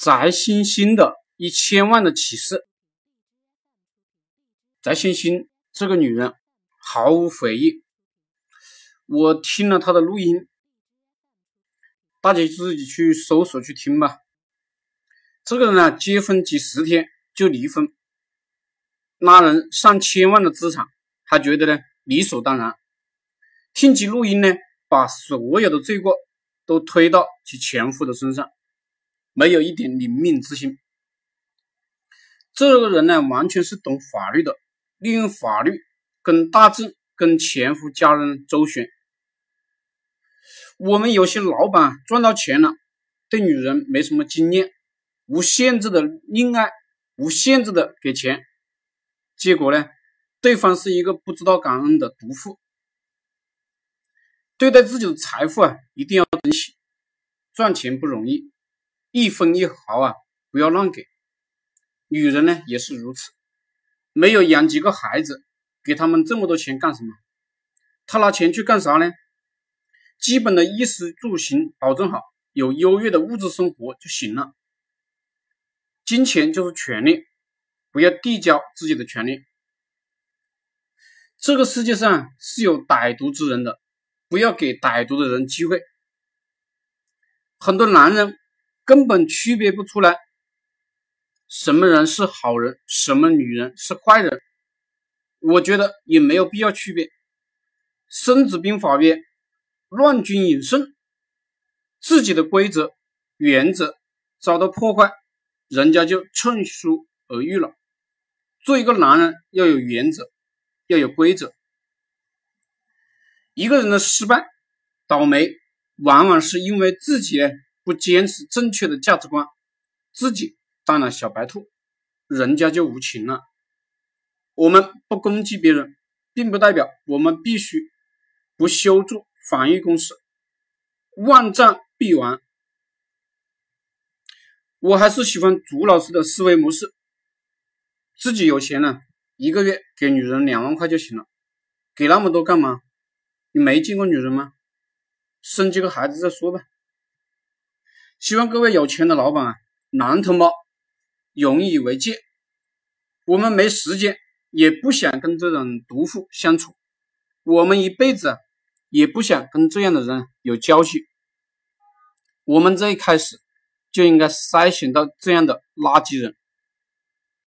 翟星星的一千万的启示。翟星星这个女人毫无悔意，我听了她的录音，大家自己去搜索去听吧。这个人呢，结婚几十天就离婚，拉人上千万的资产，还觉得呢理所当然。听其录音呢，把所有的罪过都推到其前夫的身上。没有一点领命之心，这个人呢，完全是懂法律的，利用法律跟大众、跟前夫家人周旋。我们有些老板赚到钱了，对女人没什么经验，无限制的恋爱，无限制的给钱，结果呢，对方是一个不知道感恩的毒妇。对待自己的财富啊，一定要珍惜，赚钱不容易。一分一毫啊，不要乱给。女人呢也是如此，没有养几个孩子，给他们这么多钱干什么？他拿钱去干啥呢？基本的衣食住行保证好，有优越的物质生活就行了。金钱就是权利，不要递交自己的权利。这个世界上是有歹毒之人的，不要给歹毒的人机会。很多男人。根本区别不出来，什么人是好人，什么女人是坏人。我觉得也没有必要区别。《孙子兵法》曰：“乱军引胜，自己的规则、原则遭到破坏，人家就趁虚而入了。”做一个男人要有原则，要有规则。一个人的失败、倒霉，往往是因为自己。不坚持正确的价值观，自己当了小白兔，人家就无情了。我们不攻击别人，并不代表我们必须不修筑防御工事，万战必亡。我还是喜欢朱老师的思维模式，自己有钱了，一个月给女人两万块就行了，给那么多干嘛？你没见过女人吗？生几个孩子再说吧。希望各位有钱的老板啊，男同胞引以为戒。我们没时间，也不想跟这种毒妇相处。我们一辈子也不想跟这样的人有交集。我们这一开始就应该筛选到这样的垃圾人。